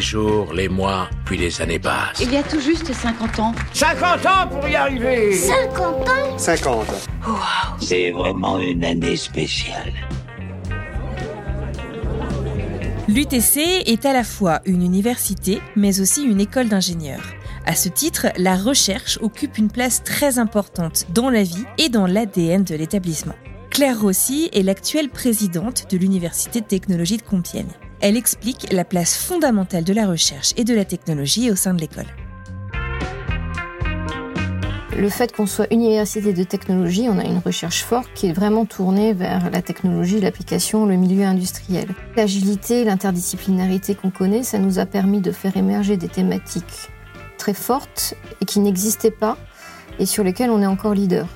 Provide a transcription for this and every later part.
les jours, les mois, puis les années passent. Il y a tout juste 50 ans. 50 ans pour y arriver 50 ans? 50. Wow. C'est vraiment une année spéciale. L'UTC est à la fois une université, mais aussi une école d'ingénieurs. À ce titre, la recherche occupe une place très importante dans la vie et dans l'ADN de l'établissement. Claire Rossi est l'actuelle présidente de l'Université de technologie de Compiègne. Elle explique la place fondamentale de la recherche et de la technologie au sein de l'école. Le fait qu'on soit université de technologie, on a une recherche forte qui est vraiment tournée vers la technologie, l'application, le milieu industriel. L'agilité, l'interdisciplinarité qu'on connaît, ça nous a permis de faire émerger des thématiques très fortes et qui n'existaient pas et sur lesquelles on est encore leader.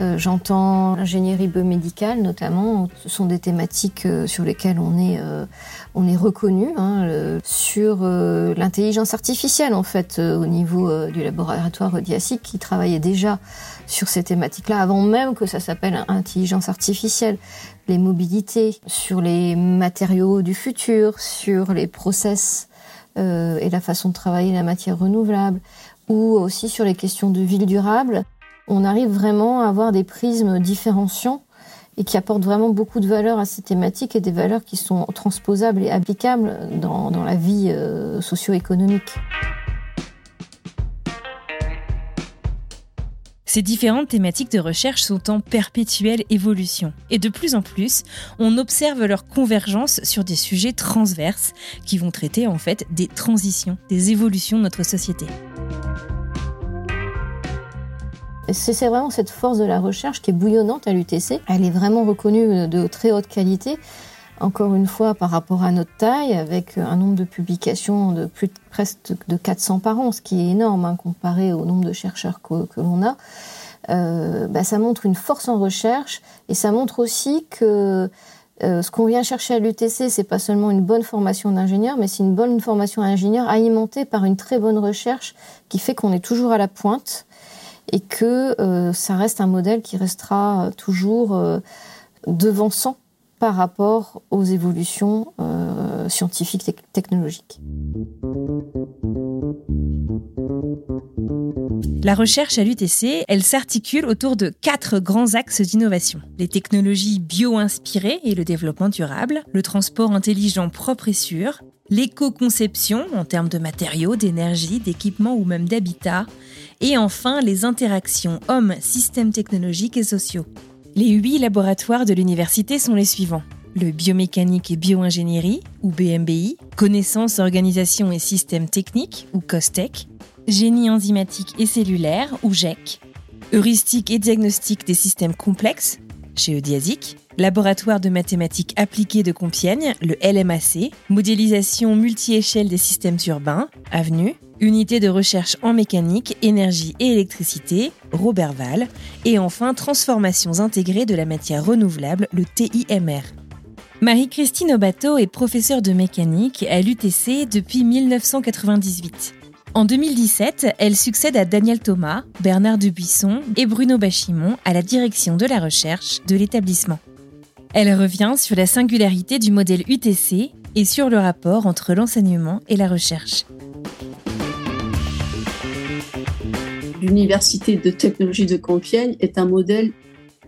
Euh, j'entends l'ingénierie biomédicale notamment. Ce sont des thématiques euh, sur lesquelles on est, euh, on est reconnu. Hein, sur l'intelligence artificielle, en fait, au niveau du laboratoire d'IASIC, qui travaillait déjà sur ces thématiques-là avant même que ça s'appelle intelligence artificielle. Les mobilités, sur les matériaux du futur, sur les process et la façon de travailler la matière renouvelable, ou aussi sur les questions de ville durable on arrive vraiment à avoir des prismes différenciants et qui apportent vraiment beaucoup de valeur à ces thématiques et des valeurs qui sont transposables et applicables dans, la vie euh, socio-économique. Ces différentes thématiques de recherche sont en perpétuelle évolution. Et de plus en plus, on observe leur convergence sur des sujets transverses qui vont traiter en fait des transitions, des évolutions de notre société. C'est vraiment cette force de la recherche qui est bouillonnante à l'UTC. Elle est vraiment reconnue de très haute qualité. Encore une fois, par rapport à notre taille, avec un nombre de publications de plus de, presque de 400 par an, ce qui est énorme hein, comparé au nombre de chercheurs que, l'on a, euh, bah, ça montre une force en recherche et ça montre aussi que euh, ce qu'on vient chercher à l'UTC, c'est pas seulement une bonne formation d'ingénieur, mais c'est une bonne formation d'ingénieur alimentée par une très bonne recherche qui fait qu'on est toujours à la pointe et que euh, ça reste un modèle qui restera euh, toujours euh, devançant par rapport aux évolutions scientifiques et technologiques. La recherche à l'UTC, elle s'articule autour de quatre grands axes d'innovation. Les technologies bio-inspirées et le développement durable, le transport intelligent propre et sûr, l'éco-conception en termes de matériaux, d'énergie, d'équipements ou même d'habitat, et enfin les interactions hommes, systèmes technologiques et sociaux. Les huit laboratoires de l'université sont les suivants. Le biomécanique et bioingénierie, ou BMBI, connaissances, organisation et systèmes techniques, ou COSTEC, génie enzymatique et cellulaire, ou GEC, heuristique et diagnostic des systèmes complexes, chez Eudiasic, laboratoire de mathématiques appliquées de Compiègne, le LMAC, modélisation multi-échelle des systèmes urbains, Avenue, unité de recherche en mécanique, énergie et électricité, Robert Val, et enfin transformations intégrées de la matière renouvelable, le TIMR. Marie-Christine Obato est professeure de mécanique à l'UTC depuis 1998. En 2017, elle succède à Daniel Thomas, Bernard Dubuisson et Bruno Bachimon à la direction de la recherche de l'établissement. Elle revient sur la singularité du modèle UTC et sur le rapport entre l'enseignement et la recherche. L'Université de technologie de Compiègne est un modèle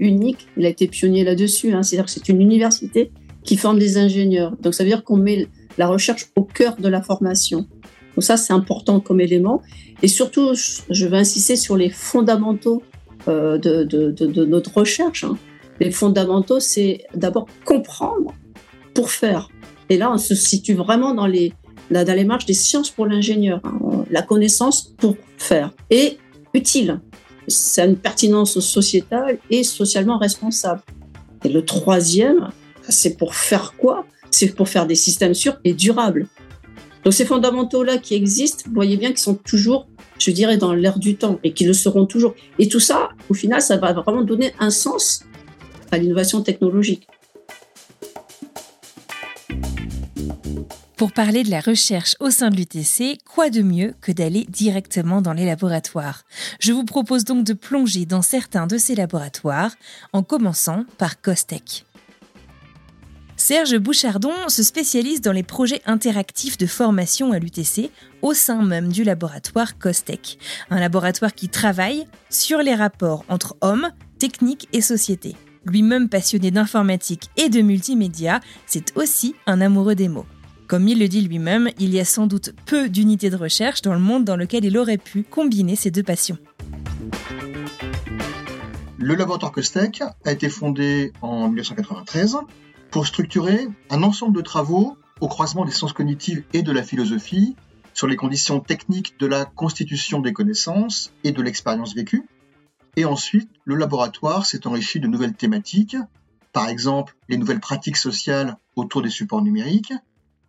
unique. Il a été pionnier là-dessus. Hein. C'est-à-dire que c'est une université qui forme des ingénieurs. Donc ça veut dire qu'on met la recherche au cœur de la formation. Donc ça, c'est important comme élément. Et surtout, je veux insister sur les fondamentaux euh, de, notre recherche. Hein. Les fondamentaux, c'est d'abord comprendre pour faire. Et là, on se situe vraiment dans les, dans les marches des sciences pour l'ingénieur. Hein. La connaissance pour faire. Et utile. C'est une pertinence sociétale et socialement responsable. Et le troisième, c'est pour faire quoi? C'est pour faire des systèmes sûrs et durables. Donc ces fondamentaux-là qui existent, vous voyez bien qu'ils sont toujours, je dirais, dans l'air du temps et qui le seront toujours. Et tout ça, au final, ça va vraiment donner un sens à l'innovation technologique. Pour parler de la recherche au sein de l'UTC, quoi de mieux que d'aller directement dans les laboratoires? Je vous propose donc de plonger dans certains de ces laboratoires, en commençant par Costec. Serge Bouchardon se spécialise dans les projets interactifs de formation à l'UTC au sein même du laboratoire COSTEC, un laboratoire qui travaille sur les rapports entre hommes, technique et société. Lui-même passionné d'informatique et de multimédia, c'est aussi un amoureux des mots. Comme il le dit lui-même, il y a sans doute peu d'unités de recherche dans le monde dans lequel il aurait pu combiner ces deux passions. Le laboratoire Costec a été fondé en 1993 pour structurer un ensemble de travaux au croisement des sciences cognitives et de la philosophie sur les conditions techniques de la constitution des connaissances et de l'expérience vécue. Et ensuite, le laboratoire s'est enrichi de nouvelles thématiques, par exemple les nouvelles pratiques sociales autour des supports numériques,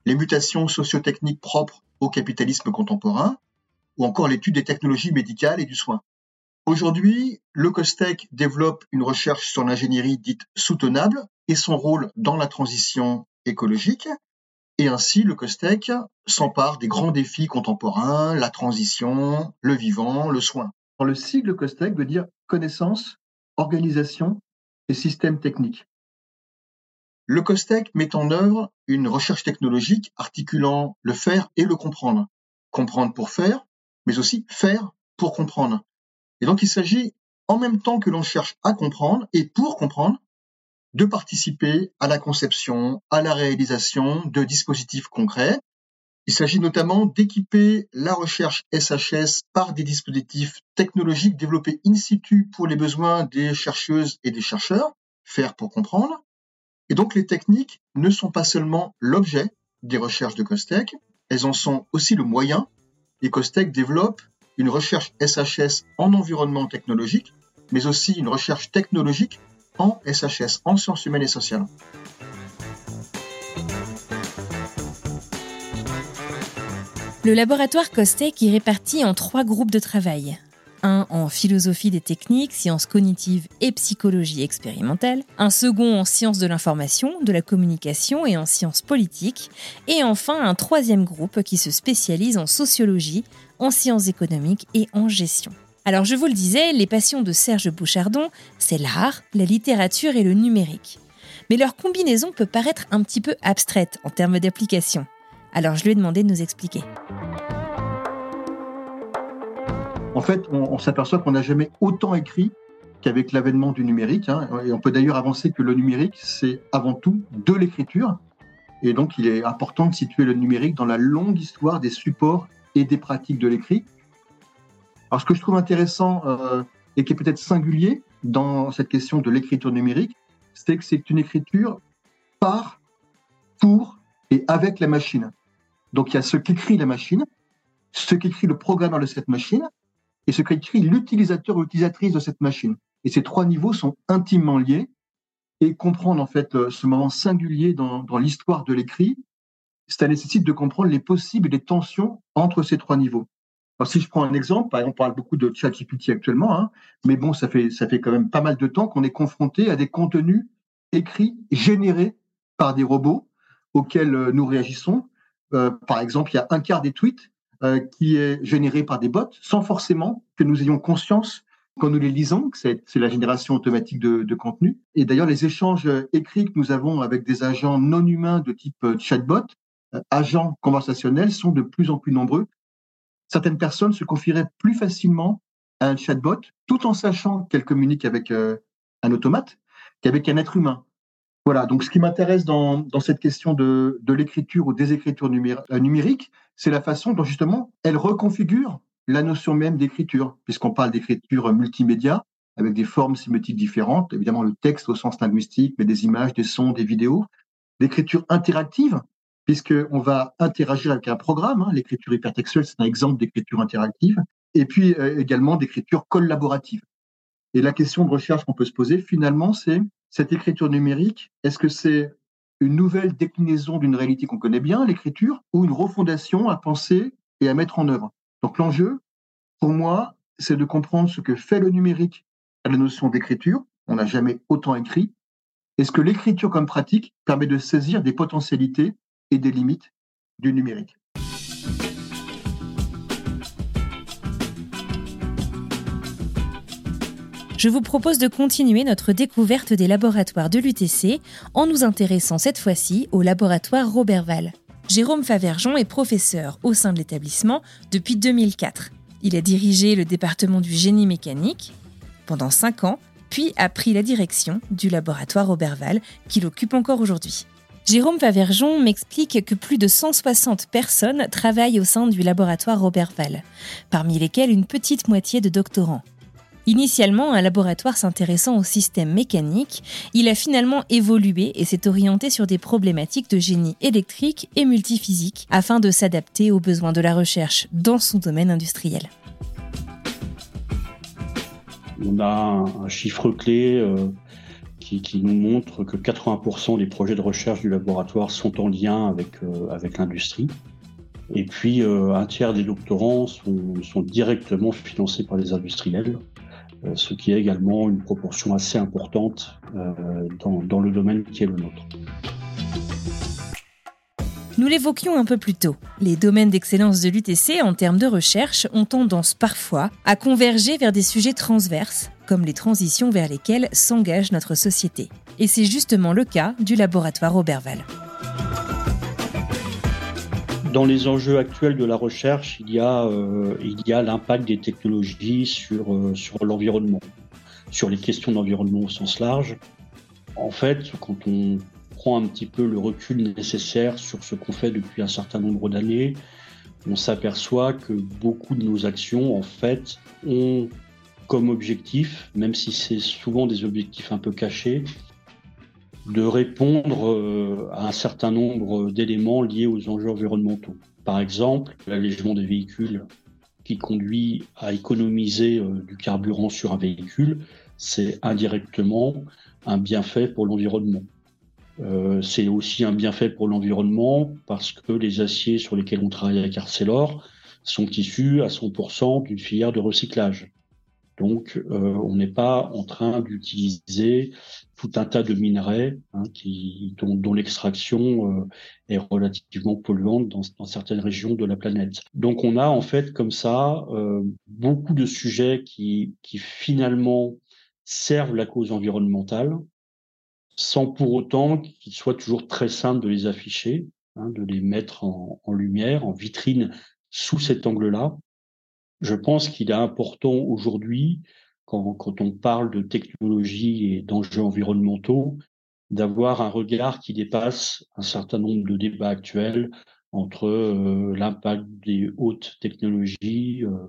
les mutations socio-techniques propres au capitalisme contemporain, ou encore l'étude des technologies médicales et du soin. Aujourd'hui, le COSTEC développe une recherche sur l'ingénierie dite soutenable et son rôle dans la transition écologique, et ainsi le COSTEC s'empare des grands défis contemporains, la transition, le vivant, le soin. Le sigle COSTEC veut dire connaissance, organisation et système technique. Le COSTEC met en œuvre une recherche technologique articulant le faire et le comprendre. Comprendre pour faire, mais aussi faire pour comprendre. Et donc il s'agit, en même temps que l'on cherche à comprendre et pour comprendre, de participer à la conception, à la réalisation de dispositifs concrets. Il s'agit notamment d'équiper la recherche SHS par des dispositifs technologiques développés in situ pour les besoins des chercheuses et des chercheurs, faire pour comprendre, et donc les techniques ne sont pas seulement l'objet des recherches de Costec, elles en sont aussi le moyen. Et Costec développe une recherche SHS en environnement technologique, mais aussi une recherche technologique en SHS, en sciences humaines et sociales. Le laboratoire Costec est réparti en trois groupes de travail un en philosophie des techniques, sciences cognitives et psychologie expérimentale, un second en sciences de l'information, de la communication et en sciences politiques, et enfin un troisième groupe qui se spécialise en sociologie, en sciences économiques et en gestion. Alors je vous le disais, les passions de Serge Bouchardon, c'est l'art, la littérature et le numérique. Mais leur combinaison peut paraître un petit peu abstraite en termes d'application. Alors je lui ai demandé de nous expliquer. En fait, on, s'aperçoit qu'on n'a jamais autant écrit qu'avec l'avènement du numérique. Hein. Et on peut d'ailleurs avancer que le numérique, c'est avant tout de l'écriture. Et donc, il est important de situer le numérique dans la longue histoire des supports et des pratiques de l'écrit. Alors, ce que je trouve intéressant euh, et qui est peut-être singulier dans cette question de l'écriture numérique, c'est que c'est une écriture par, pour et avec la machine. Donc, il y a ce qu'écrit la machine, ce qu'écrit le programmeur de cette machine, et ce qu'écrit l'utilisateur ou l'utilisatrice de cette machine. Et ces trois niveaux sont intimement liés et comprendre en fait euh, ce moment singulier dans, dans l'histoire de l'écrit, ça nécessite de comprendre les possibles et les tensions entre ces trois niveaux. Alors, si je prends un exemple, on parle beaucoup de ChatGPT actuellement, hein, mais bon, ça fait, ça fait quand même pas mal de temps qu'on est confronté à des contenus écrits, générés par des robots auxquels euh, nous réagissons. Euh, par exemple, il y a un quart des tweets euh, qui est généré par des bots sans forcément que nous ayons conscience quand nous les lisons, que c'est la génération automatique de, contenu. Et d'ailleurs, les échanges écrits que nous avons avec des agents non humains de type euh, chatbot, euh, agents conversationnels, sont de plus en plus nombreux. Certaines personnes se confieraient plus facilement à un chatbot tout en sachant qu'elle communique avec un automate qu'avec un être humain. Voilà, donc ce qui m'intéresse dans, cette question de, de l'écriture ou des écritures euh, numériques, c'est la façon dont justement elle reconfigure la notion même d'écriture, puisqu'on parle d'écriture multimédia, avec des formes sémiotiques différentes, évidemment le texte au sens linguistique, mais des images, des sons, des vidéos, l'écriture interactive, puisqu'on va interagir avec un programme, hein. l'écriture hypertextuelle, c'est un exemple d'écriture interactive, et puis euh, également d'écriture collaborative. Et la question de recherche qu'on peut se poser, finalement, c'est cette écriture numérique, est-ce que c'est une nouvelle déclinaison d'une réalité qu'on connaît bien, l'écriture, ou une refondation à penser et à mettre en œuvre? Donc l'enjeu, pour moi, c'est de comprendre ce que fait le numérique à la notion d'écriture. On n'a jamais autant écrit. Est-ce que l'écriture comme pratique permet de saisir des potentialités et des limites du numérique? Je vous propose de continuer notre découverte des laboratoires de l'UTC en nous intéressant cette fois-ci au laboratoire Roberval. Jérôme Favergeon est professeur au sein de l'établissement depuis 2004. Il a dirigé le département du génie mécanique pendant 5 ans, puis a pris la direction du laboratoire Roberval qu'il occupe encore aujourd'hui. Jérôme Favergeon m'explique que plus de 160 personnes travaillent au sein du laboratoire Roberval, parmi lesquelles une petite moitié de doctorants. Initialement un laboratoire s'intéressant au système mécanique, il a finalement évolué et s'est orienté sur des problématiques de génie électrique et multiphysique afin de s'adapter aux besoins de la recherche dans son domaine industriel. On a un chiffre clé euh, qui, nous montre que 80% des projets de recherche du laboratoire sont en lien avec, euh, l'industrie. Et puis, euh, un tiers des doctorants sont directement financés par les industriels. Euh, ce qui est également une proportion assez importante euh, dans, le domaine qui est le nôtre. Nous l'évoquions un peu plus tôt. Les domaines d'excellence de l'UTC en termes de recherche ont tendance parfois à converger vers des sujets transverses, comme les transitions vers lesquelles s'engage notre société. Et c'est justement le cas du laboratoire Oberval. Dans les enjeux actuels de la recherche, il y a, euh, l'impact des technologies sur, euh, sur l'environnement, sur les questions d'environnement au sens large. En fait, quand on prend un petit peu le recul nécessaire sur ce qu'on fait depuis un certain nombre d'années, on s'aperçoit que beaucoup de nos actions, en fait, ont comme objectif, même si c'est souvent des objectifs un peu cachés, de répondre euh, à un certain nombre d'éléments liés aux enjeux environnementaux. Par exemple, l'allègement des véhicules qui conduit à économiser euh, du carburant sur un véhicule, c'est indirectement un bienfait pour l'environnement. Euh, c'est aussi un bienfait pour l'environnement parce que les aciers sur lesquels on travaille avec Arcelor sont issus à 100% d'une filière de recyclage. Donc, euh, on n'est pas en train d'utiliser tout un tas de minerais hein, dont, l'extraction euh, est relativement polluante dans, dans, certaines régions de la planète. Donc, on a en fait comme ça euh, beaucoup de sujets qui, qui finalement servent la cause environnementale, sans pour autant qu'il soit toujours très simple de les afficher, hein, de les mettre en, en lumière, en vitrine sous cet angle-là je pense qu'il est important aujourd'hui, quand, quand, on parle de technologie et d'enjeux environnementaux, d'avoir un regard qui dépasse un certain nombre de débats actuels entre euh, l'impact des hautes technologies, euh,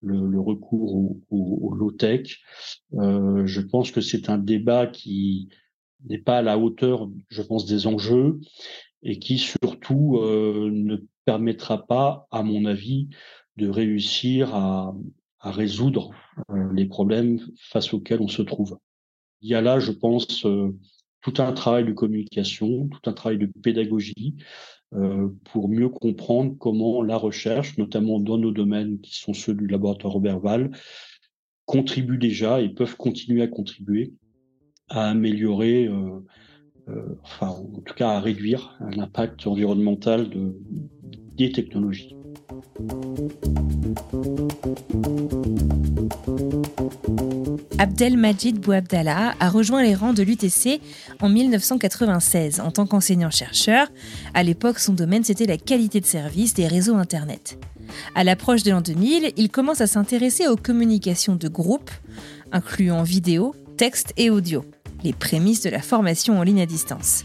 le, le, recours au, au, low-tech. Euh, je pense que c'est un débat qui n'est pas à la hauteur, je pense, des enjeux et qui surtout euh, ne permettra pas, à mon avis, de réussir à, résoudre euh, les problèmes face auxquels on se trouve. Il y a là, je pense, euh, tout un travail de communication, tout un travail de pédagogie euh, pour mieux comprendre comment la recherche, notamment dans nos domaines qui sont ceux du laboratoire Robert Val, contribue déjà et peuvent continuer à contribuer à améliorer, enfin en tout cas à réduire l'impact environnemental de, des technologies. Abdelmajid Bouabdallah a rejoint les rangs de l'UTC en 1996 en tant qu'enseignant-chercheur. À l'époque, son domaine, c'était la qualité de service des réseaux Internet. À l'approche de l'an 2000, il commence à s'intéresser aux communications de groupe, incluant vidéo, texte et audio, les prémices de la formation en ligne à distance.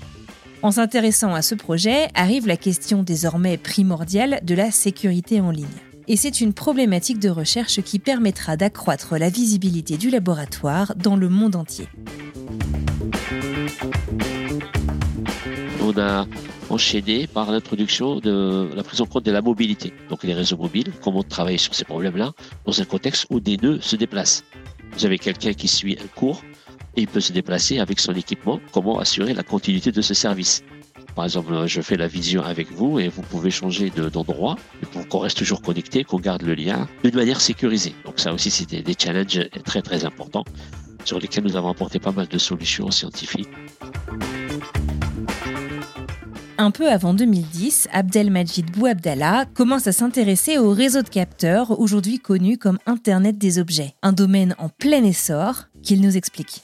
En s'intéressant à ce projet, arrive la question désormais primordiale de la sécurité en ligne. Et c'est une problématique de recherche qui permettra d'accroître la visibilité du laboratoire dans le monde entier. On a enchaîné par l'introduction de la prise en compte de la mobilité, donc les réseaux mobiles, comment travailler sur ces problèmes-là dans un contexte où des nœuds se déplacent. Vous avez quelqu'un qui suit un cours, et il peut se déplacer avec son équipement. Comment assurer la continuité de ce service? Par exemple, je fais la vision avec vous et vous pouvez changer d'endroit pour qu'on reste toujours connecté, qu'on garde le lien d'une manière sécurisée. Donc ça aussi, c'était des challenges très très importants sur lesquels nous avons apporté pas mal de solutions scientifiques. Un peu avant 2010, Abdelmajid Bouabdallah commence à s'intéresser au réseau de capteurs, aujourd'hui connu comme Internet des objets. Un domaine en plein essor, qu'il nous explique.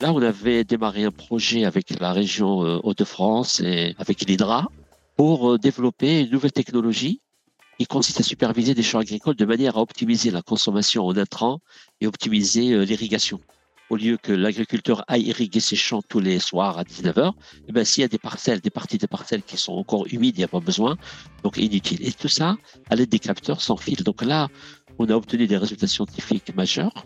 Là, on avait démarré un projet avec la région euh, Hauts-de-France et avec l'IDRA pour euh, développer une nouvelle technologie qui consiste à superviser des champs agricoles de manière à optimiser la consommation en intrants et optimiser euh, l'irrigation. Au lieu que l'agriculteur aille irriguer ses champs tous les soirs à 19h, eh ben, s'il y a des parcelles, des parties de parcelles qui sont encore humides, il n'y a pas besoin, donc inutile. Et tout ça à l'aide des capteurs sans fil. Donc là, on a obtenu des résultats scientifiques majeurs.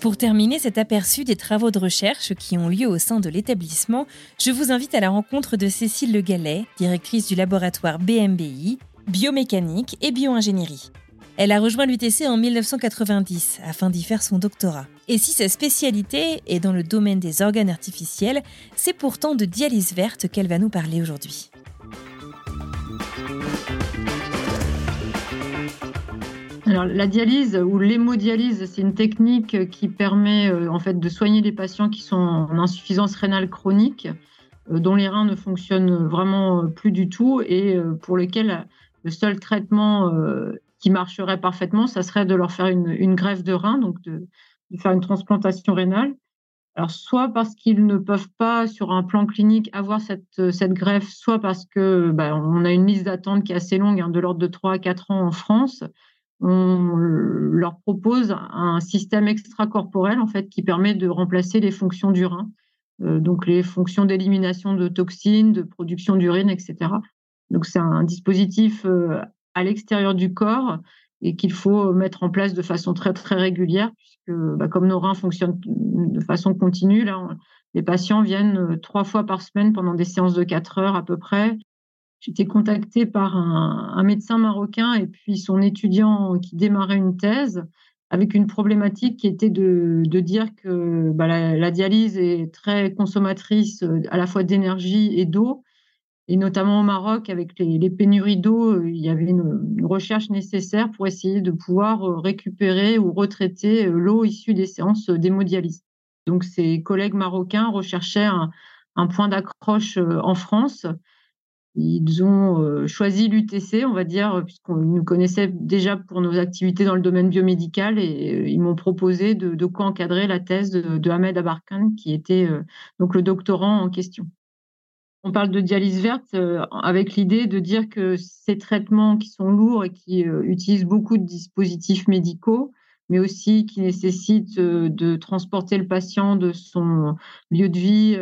Pour terminer cet aperçu des travaux de recherche qui ont lieu au sein de l'établissement, je vous invite à la rencontre de Cécile Le Gallet, directrice du laboratoire BMBI, biomécanique et bioingénierie. Elle a rejoint l'UTC en 1990 afin d'y faire son doctorat. Et si sa spécialité est dans le domaine des organes artificiels, c'est pourtant de dialyse verte qu'elle va nous parler aujourd'hui. Alors, la dialyse ou l'hémodialyse, c'est une technique qui permet euh, en fait de soigner les patients qui sont en insuffisance rénale chronique, euh, dont les reins ne fonctionnent vraiment euh, plus du tout et pour lesquels le seul traitement qui marcherait parfaitement, ça serait de leur faire une, greffe de rein, donc de, faire une transplantation rénale. Alors, soit parce qu'ils ne peuvent pas, sur un plan clinique, avoir cette, greffe, soit parce que bah, a une liste d'attente qui est assez longue, hein, de l'ordre de 3 à 4 ans en France, on leur propose un système extracorporel en fait qui permet de remplacer les fonctions du rein, euh, donc les fonctions d'élimination de toxines, de production d'urine, etc. Donc c'est un dispositif euh, à l'extérieur du corps et qu'il faut mettre en place de façon très très régulière puisque bah, comme nos reins fonctionnent de façon continue, là, les patients viennent euh, trois fois par semaine pendant des séances de quatre heures à peu près J'étais contactée par un, médecin marocain et puis son étudiant qui démarrait une thèse avec une problématique qui était de, dire que bah, la, dialyse est très consommatrice euh, à la fois d'énergie et d'eau. Et notamment au Maroc, avec les, pénuries d'eau, euh, il y avait une, recherche nécessaire pour essayer de pouvoir euh, récupérer ou retraiter l'eau issue des séances d'hémodialyse. Donc, ses collègues marocains recherchaient un point d'accroche en France ils ont euh, choisi l'UTC, on va dire, puisqu'on nous connaissait déjà pour nos activités dans le domaine biomédical et euh, ils m'ont proposé de, co-encadrer la thèse de, Ahmed Abarkan, qui était euh, donc le doctorant en question. On parle de dialyse verte avec l'idée de dire que ces traitements qui sont lourds et qui utilisent beaucoup de dispositifs médicaux, mais aussi qui nécessitent de transporter le patient de son lieu de vie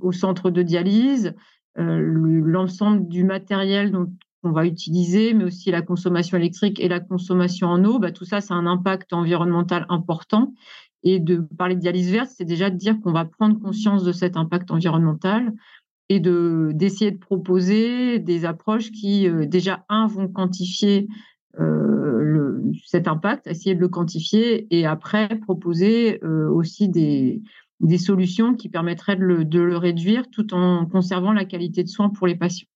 au centre de dialyse, l'ensemble du matériel dont on va utiliser, mais aussi la consommation électrique et la consommation en eau, bah, tout ça, c'est un impact environnemental important. Et de parler de dialyse verte, c'est déjà de dire qu'on va prendre conscience de cet impact environnemental et de d'essayer de proposer des approches qui euh, déjà un vont quantifier euh, cet impact, essayer de le quantifier et après proposer aussi des, des solutions qui permettraient de le, réduire tout en conservant la qualité de soins pour les patients.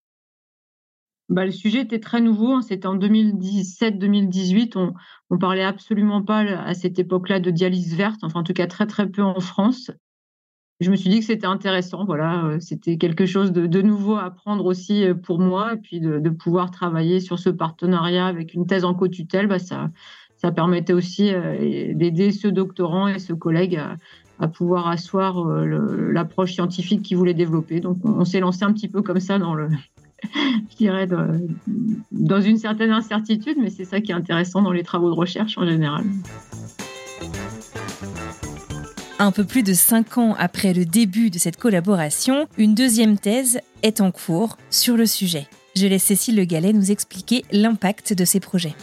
Bah, le sujet était très nouveau, hein. c'était en 2017-2018, on ne parlait absolument pas à cette époque-là de dialyse verte, enfin en tout cas très très peu en France. Je me suis dit que c'était intéressant, voilà, euh, c'était quelque chose de, nouveau à apprendre aussi euh, pour moi, et puis de, pouvoir travailler sur ce partenariat avec une thèse en co-tutelle, bah, ça, ça permettait aussi euh, d'aider ce doctorant et ce collègue à, à pouvoir asseoir euh, l'approche scientifique qu'il voulait développer. Donc on, s'est lancé un petit peu comme ça dans le, je dirais, dans une certaine incertitude, mais c'est ça qui est intéressant dans les travaux de recherche en général. Un peu plus de cinq ans après le début de cette collaboration, une deuxième thèse est en cours sur le sujet. Je laisse Cécile Le Gallet nous expliquer l'impact de ces projets.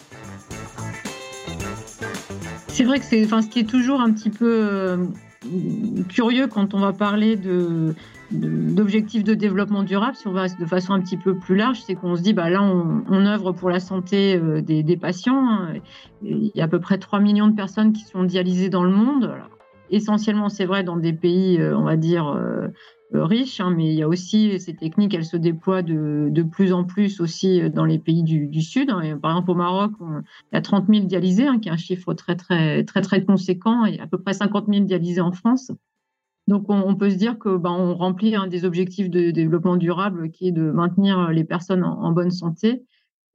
C'est vrai que c'est, enfin, ce qui est toujours un petit peu euh, curieux quand on va parler d'objectifs de développement durable, si on va de façon un petit peu plus large, c'est qu'on se dit, bah là, on, œuvre pour la santé euh, des, patients. Hein. Il y a à peu près 3 millions de personnes qui sont dialysées dans le monde. essentiellement, c'est vrai, dans des pays, euh, on va dire, euh, riche, hein, mais il y a aussi ces techniques, elles se déploient de, de plus en plus aussi euh, dans les pays du, du Sud. Hein. Par exemple, au Maroc, il y a 30 000 dialysés, hein, qui est un chiffre très, très, très, très conséquent, et à peu près 50 000 dialysés en France. Donc, on, peut se dire que ben, on remplit un des objectifs de développement durable qui est de maintenir les personnes en, bonne santé.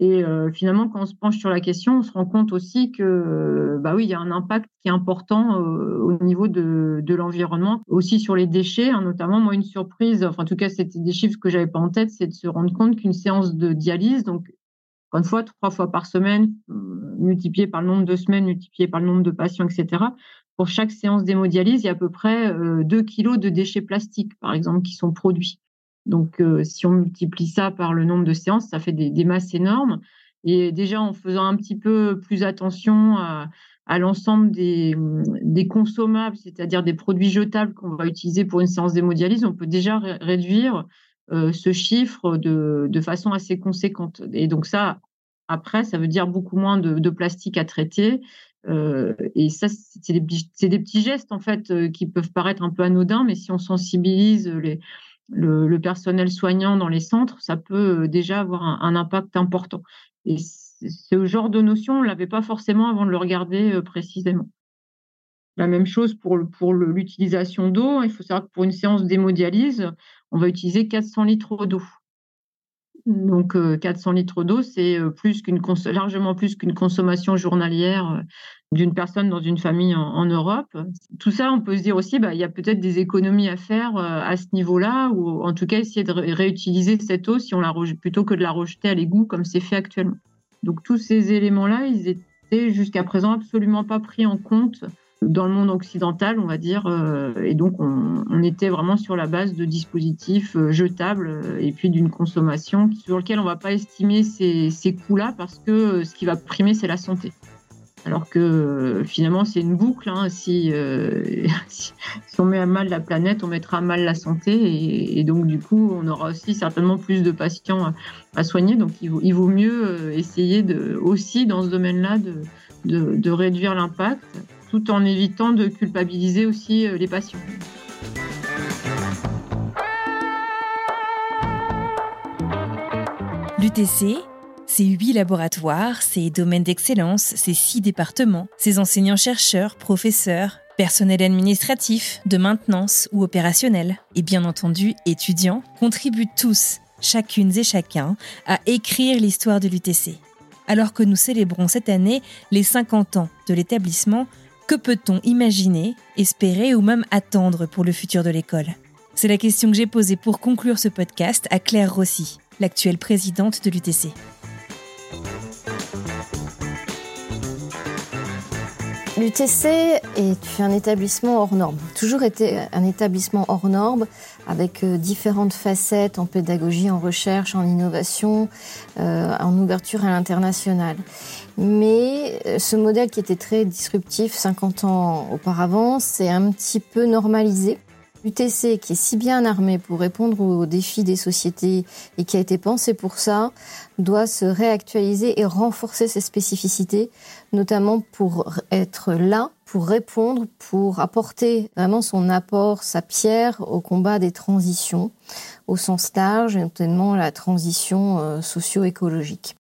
Et euh, finalement, quand on se penche sur la question, on se rend compte aussi que, bah oui, il y a un impact qui est important euh, au niveau de, de l'environnement, aussi sur les déchets, hein, notamment. Moi, une surprise, enfin, en tout cas, c'était des chiffres que j'avais pas en tête, c'est de se rendre compte qu'une séance de dialyse, donc encore une fois, trois fois par semaine, euh, multiplié par le nombre de semaines, multiplié par le nombre de patients, etc. Pour chaque séance d'hémodialyse, il y a à peu près 2 kilos de déchets plastiques, par exemple, qui sont produits. Donc, euh, si on multiplie ça par le nombre de séances, ça fait des, masses énormes. Et déjà, en faisant un petit peu plus attention à, l'ensemble des, consommables, c'est-à-dire des produits jetables qu'on va utiliser pour une séance d'hémodialyse, on peut déjà réduire euh, ce chiffre de, façon assez conséquente. Et donc ça, après, ça veut dire beaucoup moins de, plastique à traiter. Euh, et ça, c'est des, des, petits gestes en fait qui peuvent paraître un peu anodins, mais si on sensibilise les, le, personnel soignant dans les centres, ça peut euh, déjà avoir un, impact important. Et ce genre de notion, on ne l'avait pas forcément avant de le regarder euh, précisément. La même chose pour, pour l'utilisation d'eau. Il faut savoir que pour une séance d'hémodialyse, on va utiliser 400 litres d'eau. Donc 400 euh, litres d'eau, c'est plus qu'une largement plus qu'une consommation journalière d'une personne dans une famille en, Europe. Tout ça, on peut se dire aussi, bah, il y a peut-être des économies à faire euh, à ce niveau-là, ou en tout cas essayer de réutiliser cette eau si on la plutôt que de la rejeter à l'égout comme c'est fait actuellement. Donc tous ces éléments-là, ils étaient jusqu'à présent absolument pas pris en compte dans le monde occidental, on va dire, euh, et donc on, était vraiment sur la base de dispositifs euh, jetables et puis d'une consommation sur lequel on ne va pas estimer ces, ces coûts-là parce que ce qui va primer, c'est la santé. Alors que euh, finalement, c'est une boucle. Hein. Euh, si, on met à mal la planète, on mettra à mal la santé. Et, donc, du coup, on aura aussi certainement plus de patients à, soigner. Donc, il vaut, mieux euh, essayer de, aussi, dans ce domaine-là, de, de réduire l'impact, tout en évitant de culpabiliser aussi les patients. L'UTC, ces huit laboratoires, ces domaines d'excellence, ces six départements, ces enseignants-chercheurs, professeurs, personnel administratif, de maintenance ou opérationnel, et bien entendu étudiants, contribuent tous, chacune et chacun, à écrire l'histoire de l'UTC. Alors que nous célébrons cette année les 50 ans de l'établissement, que peut-on imaginer, espérer ou même attendre pour le futur de l'école? C'est la question que j'ai posée pour conclure ce podcast à Claire Rossi, l'actuelle présidente de l'UTC. L'UTC est un établissement hors norme, toujours été un établissement hors norme avec euh, différentes facettes en pédagogie, en recherche, en innovation, euh, en ouverture à l'international. Mais euh, ce modèle qui était très disruptif 50 ans auparavant, c'est un petit peu normalisé. L'UTC, qui est si bien armé pour répondre aux défis des sociétés et qui a été pensé pour ça, doit se réactualiser et renforcer ses spécificités, notamment pour être là, pour répondre, pour apporter vraiment son apport, sa pierre au combat des transitions au sens large, notamment la transition euh, socio-écologique.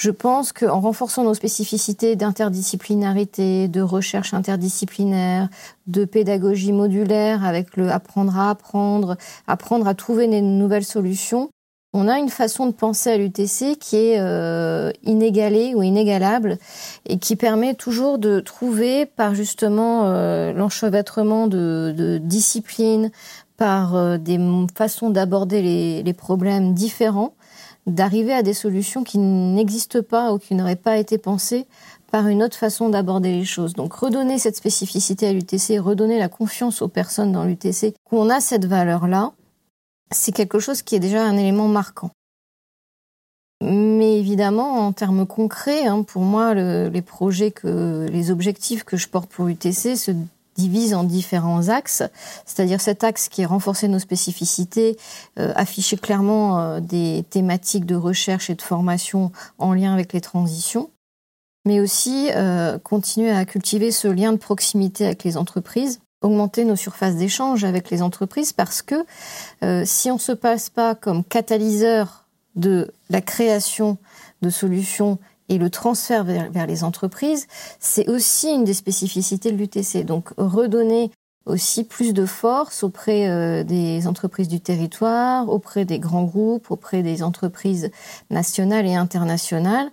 Je pense qu'en renforçant nos spécificités d'interdisciplinarité, de recherche interdisciplinaire, de pédagogie modulaire avec le apprendre à apprendre, apprendre à trouver des nouvelles solutions, on a une façon de penser à l'UTC qui est euh, inégalée ou inégalable et qui permet toujours de trouver par justement euh, l'enchevêtrement de, disciplines, par euh, des façons d'aborder les problèmes différents, d'arriver à des solutions qui n'existent pas ou qui n'auraient pas été pensées par une autre façon d'aborder les choses. Donc redonner cette spécificité à l'UTC, redonner la confiance aux personnes dans l'UTC, qu'on a cette valeur-là, c'est quelque chose qui est déjà un élément marquant. Mais évidemment, en termes concrets, hein, pour moi, les projets que, les objectifs que je porte pour l'UTC se divise en différents axes, c'est-à-dire cet axe qui est renforcer nos spécificités, euh, afficher clairement euh, des thématiques de recherche et de formation en lien avec les transitions, mais aussi euh, continuer à cultiver ce lien de proximité avec les entreprises, augmenter nos surfaces d'échange avec les entreprises parce que si on ne se passe pas comme catalyseur de la création de solutions et le transfert vers, les entreprises, c'est aussi une des spécificités de l'UTC. Donc redonner aussi plus de force auprès euh, des entreprises du territoire, auprès des grands groupes, auprès des entreprises nationales et internationales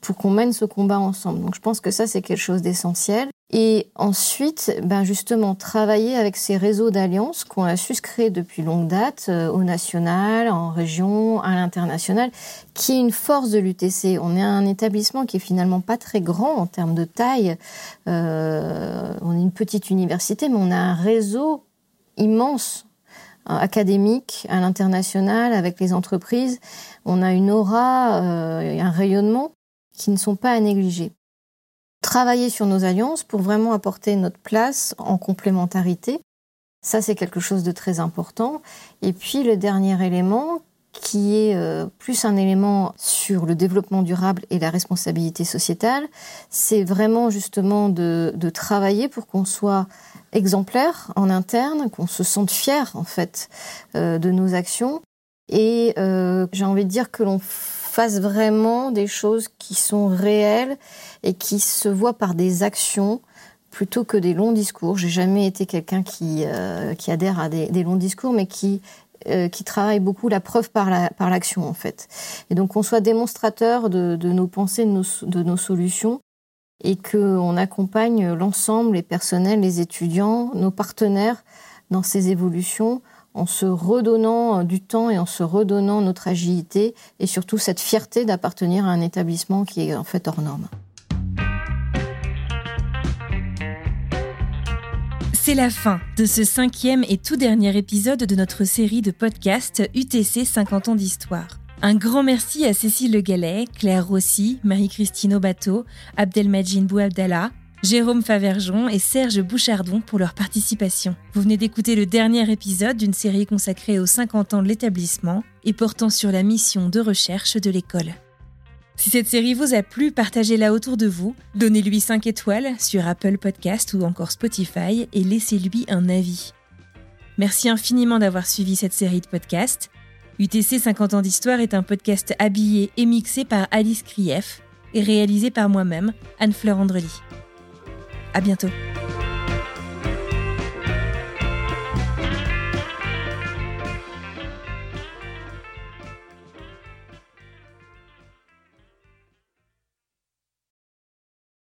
pour qu'on mène ce combat ensemble. Donc je pense que ça, c'est quelque chose d'essentiel. Et ensuite, ben justement, travailler avec ces réseaux d'alliances qu'on a su créer depuis longue date, euh, au national, en région, à l'international, qui est une force de l'UTC. On est un établissement qui est finalement pas très grand en termes de taille. Euh, on est une petite université, mais on a un réseau immense euh, académique à l'international avec les entreprises. On a une aura, euh, un rayonnement qui ne sont pas à négliger. Travailler sur nos alliances pour vraiment apporter notre place en complémentarité, ça c'est quelque chose de très important. Et puis le dernier élément qui est euh, plus un élément sur le développement durable et la responsabilité sociétale, c'est vraiment justement de, travailler pour qu'on soit exemplaire en interne, qu'on se sente fier en fait euh, de nos actions. Et euh, j'ai envie de dire que l'on fasse vraiment des choses qui sont réelles et qui se voient par des actions plutôt que des longs discours. J'ai jamais été quelqu'un qui, euh, qui adhère à des, longs discours, mais qui, euh, qui travaille beaucoup la preuve par la, par l'action, en fait. Et donc, qu'on soit démonstrateur de, de nos pensées, de nos, de nos solutions, et qu'on accompagne l'ensemble, les personnels, les étudiants, nos partenaires dans ces évolutions en se redonnant du temps et en se redonnant notre agilité et surtout cette fierté d'appartenir à un établissement qui est en fait hors norme. C'est la fin de ce cinquième et tout dernier épisode de notre série de podcasts UTC 50 ans d'histoire. Un grand merci à Cécile Le Claire Rossi, Marie-Christine Aubateau, Abdelmajin Bouabdallah, Jérôme Favergeon et Serge Bouchardon pour leur participation. Vous venez d'écouter le dernier épisode d'une série consacrée aux 50 ans de l'établissement et portant sur la mission de recherche de l'école. Si cette série vous a plu, partagez-la autour de vous, donnez-lui 5 étoiles sur Apple Podcast ou encore Spotify et laissez-lui un avis. Merci infiniment d'avoir suivi cette série de podcasts. UTC 50 ans d'histoire est un podcast habillé et mixé par Alice Krief et réalisé par moi-même, Anne-Fleur Andrely. À bientôt.